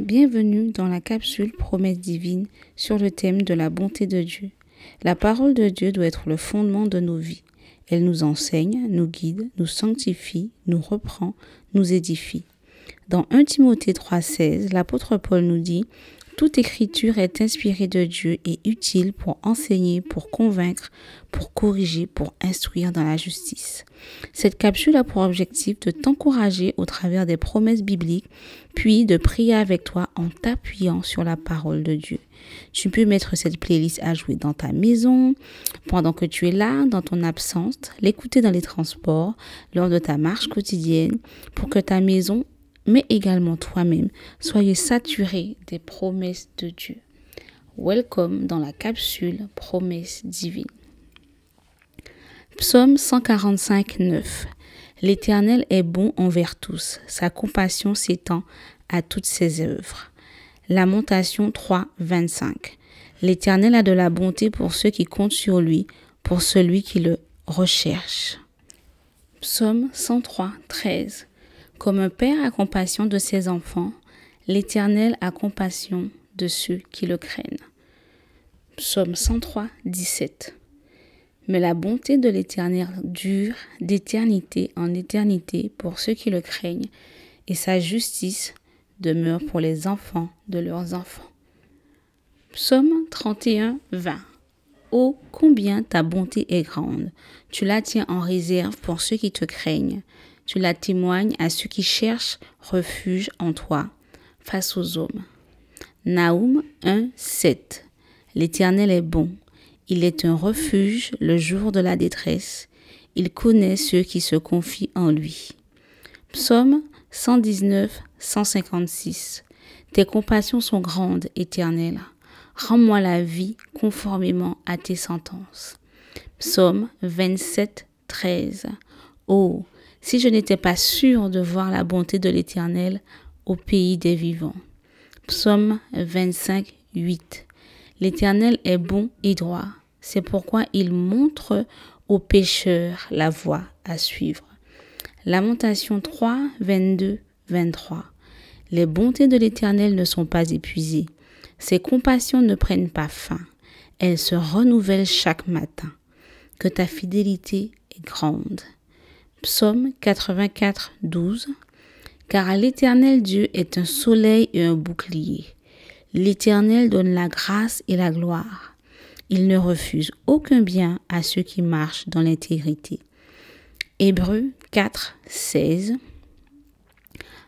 Bienvenue dans la capsule Promesse divine sur le thème de la bonté de Dieu. La parole de Dieu doit être le fondement de nos vies. Elle nous enseigne, nous guide, nous sanctifie, nous reprend, nous édifie. Dans 1 Timothée 3,16, l'apôtre Paul nous dit toute écriture est inspirée de Dieu et utile pour enseigner, pour convaincre, pour corriger, pour instruire dans la justice. Cette capsule a pour objectif de t'encourager au travers des promesses bibliques, puis de prier avec toi en t'appuyant sur la parole de Dieu. Tu peux mettre cette playlist à jouer dans ta maison, pendant que tu es là, dans ton absence, l'écouter dans les transports, lors de ta marche quotidienne, pour que ta maison mais également toi-même, soyez saturés des promesses de Dieu. Welcome dans la capsule Promesses divines. Psaume 145, 9. L'Éternel est bon envers tous, sa compassion s'étend à toutes ses œuvres. Lamentation 3, 25. L'Éternel a de la bonté pour ceux qui comptent sur lui, pour celui qui le recherche. Psaume 103, 13. Comme un père a compassion de ses enfants, l'Éternel a compassion de ceux qui le craignent. Psaume 103, 17. Mais la bonté de l'Éternel dure d'éternité en éternité pour ceux qui le craignent, et sa justice demeure pour les enfants de leurs enfants. Psaume 31, 20. Oh, combien ta bonté est grande. Tu la tiens en réserve pour ceux qui te craignent tu la témoignes à ceux qui cherchent refuge en toi face aux hommes. Naoum 1, 7. L'Éternel est bon. Il est un refuge le jour de la détresse. Il connaît ceux qui se confient en lui. Psaume 119, 156. Tes compassions sont grandes, Éternel. Rends-moi la vie conformément à tes sentences. Psaume 27, 13. Oh, si je n'étais pas sûr de voir la bonté de l'Éternel au pays des vivants. Psaume 25, 8. L'Éternel est bon et droit. C'est pourquoi il montre aux pécheurs la voie à suivre. Lamentation 3, 22, 23. Les bontés de l'Éternel ne sont pas épuisées. Ses compassions ne prennent pas fin. Elles se renouvellent chaque matin. Que ta fidélité est grande. Psaume 84, 12. Car l'Éternel Dieu est un soleil et un bouclier. L'Éternel donne la grâce et la gloire. Il ne refuse aucun bien à ceux qui marchent dans l'intégrité. Hébreux 4, 16.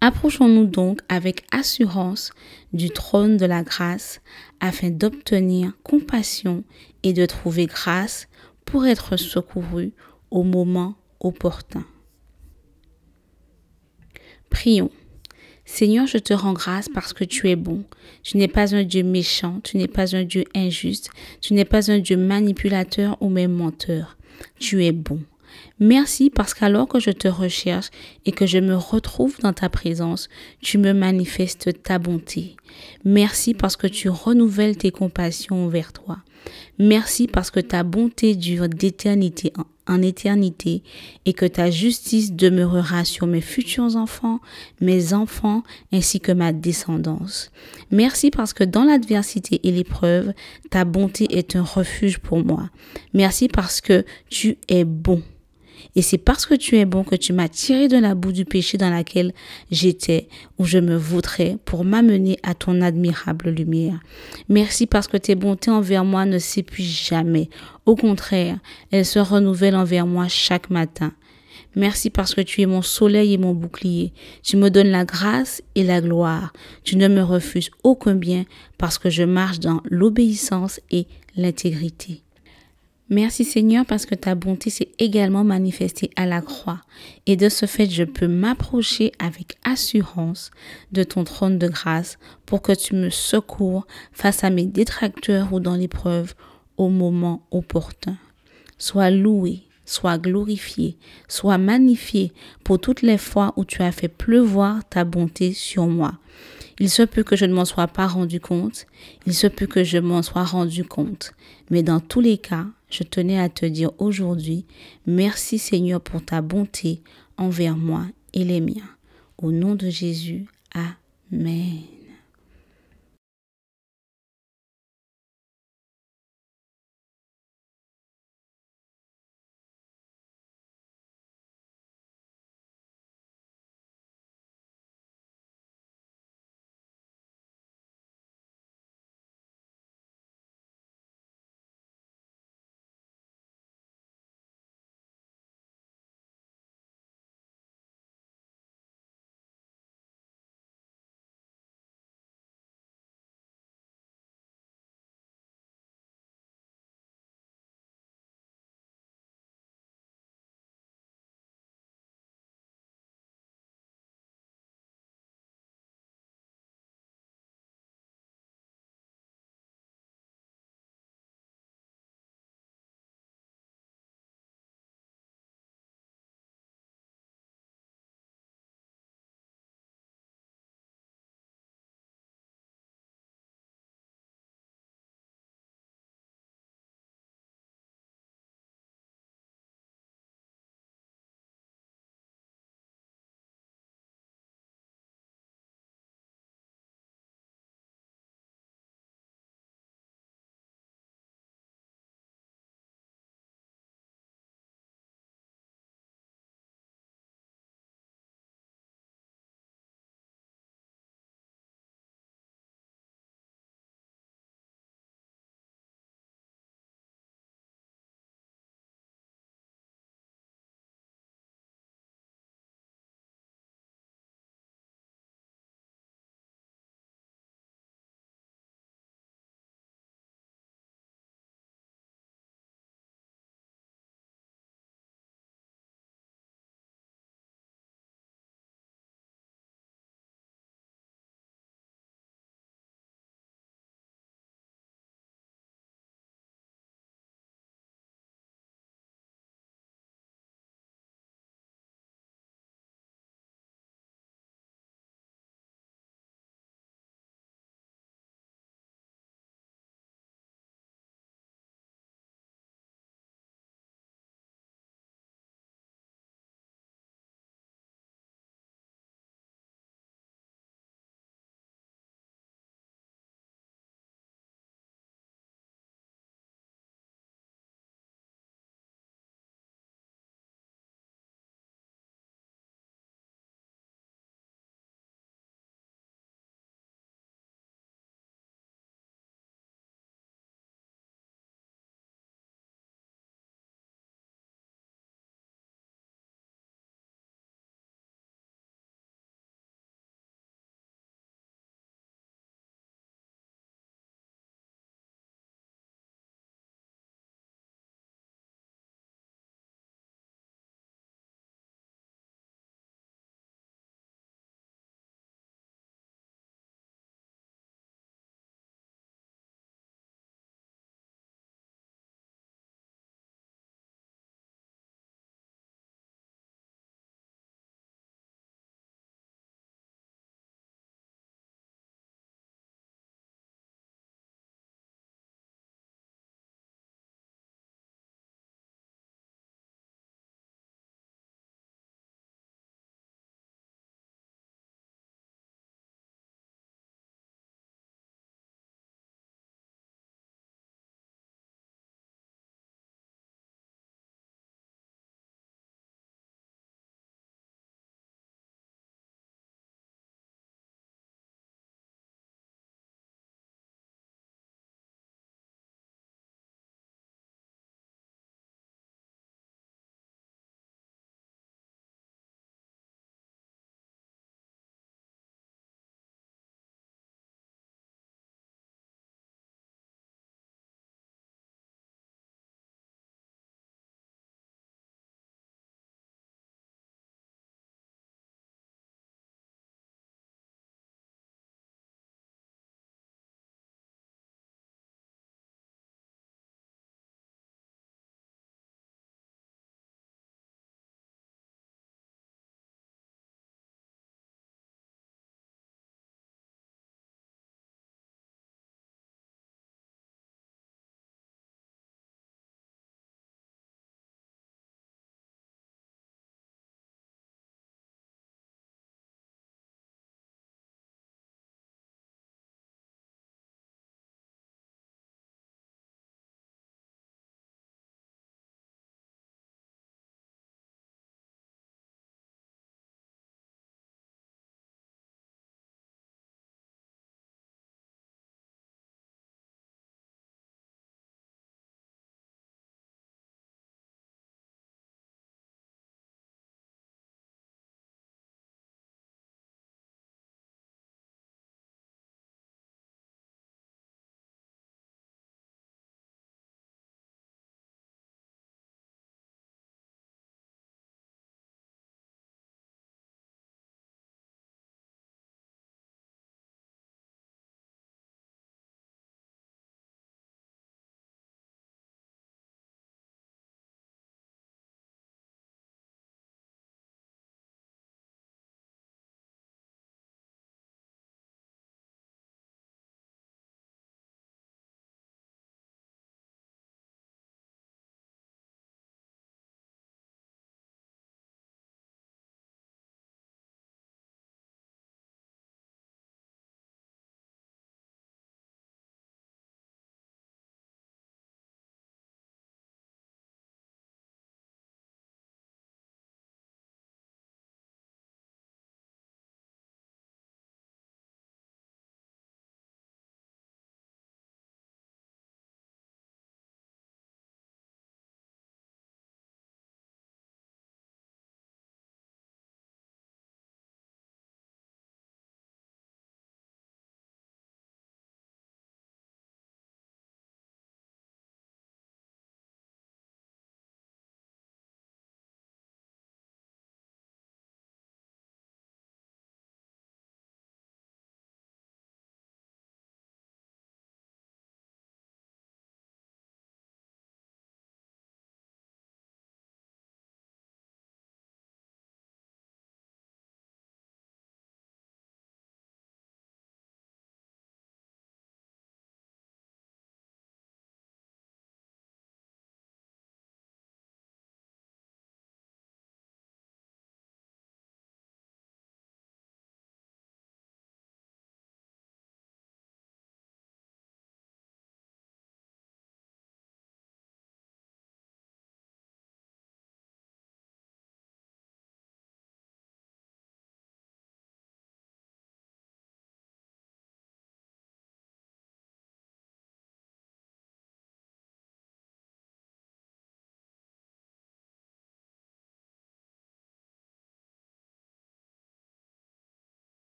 Approchons-nous donc avec assurance du trône de la grâce afin d'obtenir compassion et de trouver grâce pour être secouru au moment opportun. Prions. Seigneur, je te rends grâce parce que tu es bon. Tu n'es pas un Dieu méchant, tu n'es pas un Dieu injuste, tu n'es pas un Dieu manipulateur ou même menteur. Tu es bon. Merci parce qu'alors que je te recherche et que je me retrouve dans ta présence, tu me manifestes ta bonté. Merci parce que tu renouvelles tes compassions envers toi. Merci parce que ta bonté dure d'éternité en éternité et que ta justice demeurera sur mes futurs enfants, mes enfants ainsi que ma descendance. Merci parce que dans l'adversité et l'épreuve, ta bonté est un refuge pour moi. Merci parce que tu es bon. Et c'est parce que tu es bon que tu m'as tiré de la boue du péché dans laquelle j'étais, où je me voudrais, pour m'amener à ton admirable lumière. Merci parce que tes bontés envers moi ne s'épuisent jamais. Au contraire, elles se renouvellent envers moi chaque matin. Merci parce que tu es mon soleil et mon bouclier. Tu me donnes la grâce et la gloire. Tu ne me refuses aucun bien parce que je marche dans l'obéissance et l'intégrité. Merci Seigneur parce que ta bonté s'est également manifestée à la croix et de ce fait je peux m'approcher avec assurance de ton trône de grâce pour que tu me secours face à mes détracteurs ou dans l'épreuve au moment opportun. Sois loué, sois glorifié, sois magnifié pour toutes les fois où tu as fait pleuvoir ta bonté sur moi. Il se peut que je ne m'en sois pas rendu compte, il se peut que je m'en sois rendu compte, mais dans tous les cas, je tenais à te dire aujourd'hui, merci Seigneur pour ta bonté envers moi et les miens. Au nom de Jésus, Amen.